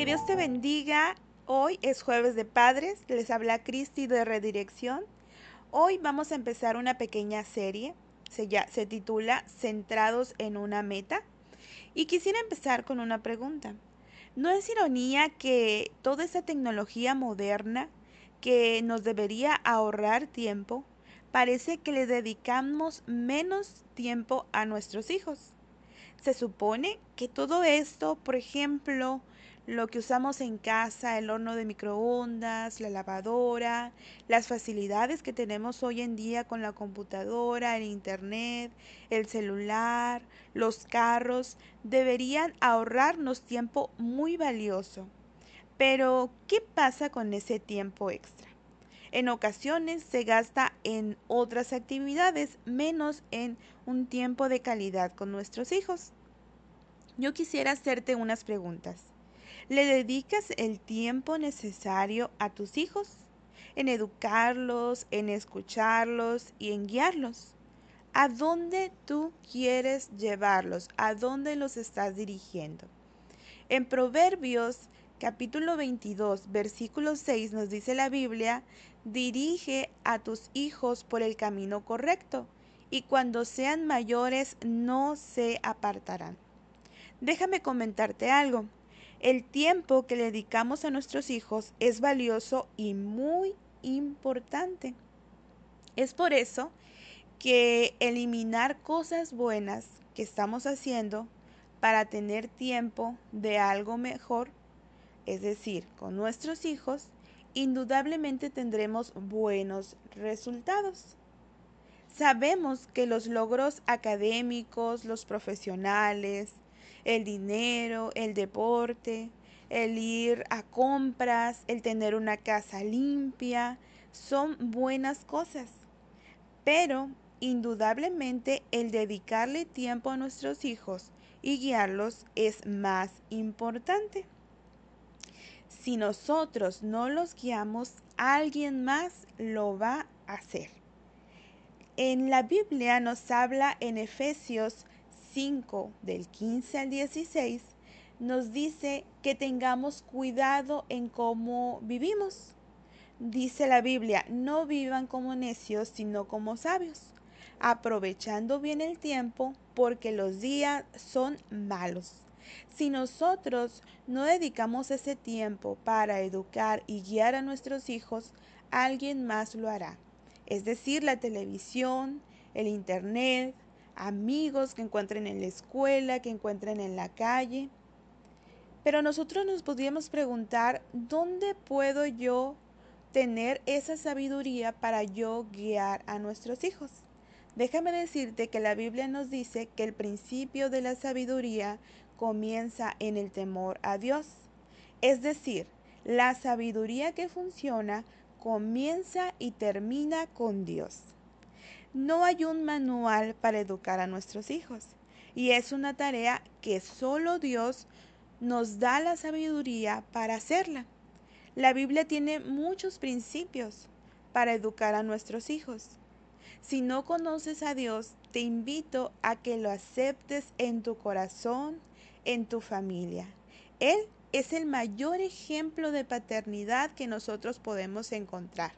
Que Dios te bendiga. Hoy es jueves de padres. Les habla Cristi de Redirección. Hoy vamos a empezar una pequeña serie. Se, ya, se titula Centrados en una meta. Y quisiera empezar con una pregunta. ¿No es ironía que toda esa tecnología moderna que nos debería ahorrar tiempo, parece que le dedicamos menos tiempo a nuestros hijos? Se supone que todo esto, por ejemplo, lo que usamos en casa, el horno de microondas, la lavadora, las facilidades que tenemos hoy en día con la computadora, el internet, el celular, los carros, deberían ahorrarnos tiempo muy valioso. Pero, ¿qué pasa con ese tiempo extra? En ocasiones se gasta en otras actividades, menos en un tiempo de calidad con nuestros hijos. Yo quisiera hacerte unas preguntas. ¿Le dedicas el tiempo necesario a tus hijos? En educarlos, en escucharlos y en guiarlos. ¿A dónde tú quieres llevarlos? ¿A dónde los estás dirigiendo? En Proverbios capítulo 22, versículo 6 nos dice la Biblia, dirige a tus hijos por el camino correcto, y cuando sean mayores no se apartarán. Déjame comentarte algo. El tiempo que le dedicamos a nuestros hijos es valioso y muy importante. Es por eso que eliminar cosas buenas que estamos haciendo para tener tiempo de algo mejor es decir, con nuestros hijos, indudablemente tendremos buenos resultados. Sabemos que los logros académicos, los profesionales, el dinero, el deporte, el ir a compras, el tener una casa limpia, son buenas cosas. Pero indudablemente el dedicarle tiempo a nuestros hijos y guiarlos es más importante. Si nosotros no los guiamos, alguien más lo va a hacer. En la Biblia nos habla en Efesios 5 del 15 al 16, nos dice que tengamos cuidado en cómo vivimos. Dice la Biblia, no vivan como necios, sino como sabios, aprovechando bien el tiempo porque los días son malos. Si nosotros no dedicamos ese tiempo para educar y guiar a nuestros hijos, alguien más lo hará. Es decir, la televisión, el internet, amigos que encuentren en la escuela, que encuentren en la calle. Pero nosotros nos podríamos preguntar, ¿dónde puedo yo tener esa sabiduría para yo guiar a nuestros hijos? Déjame decirte que la Biblia nos dice que el principio de la sabiduría comienza en el temor a Dios. Es decir, la sabiduría que funciona comienza y termina con Dios. No hay un manual para educar a nuestros hijos y es una tarea que solo Dios nos da la sabiduría para hacerla. La Biblia tiene muchos principios para educar a nuestros hijos. Si no conoces a Dios, te invito a que lo aceptes en tu corazón en tu familia. Él es el mayor ejemplo de paternidad que nosotros podemos encontrar.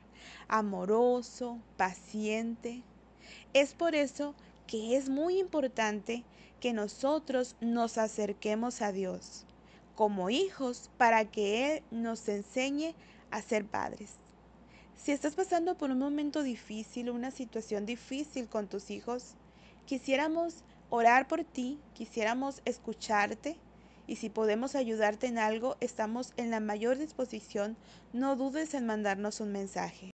Amoroso, paciente. Es por eso que es muy importante que nosotros nos acerquemos a Dios como hijos para que Él nos enseñe a ser padres. Si estás pasando por un momento difícil, una situación difícil con tus hijos, quisiéramos orar por ti, quisiéramos escucharte y si podemos ayudarte en algo, estamos en la mayor disposición. No dudes en mandarnos un mensaje.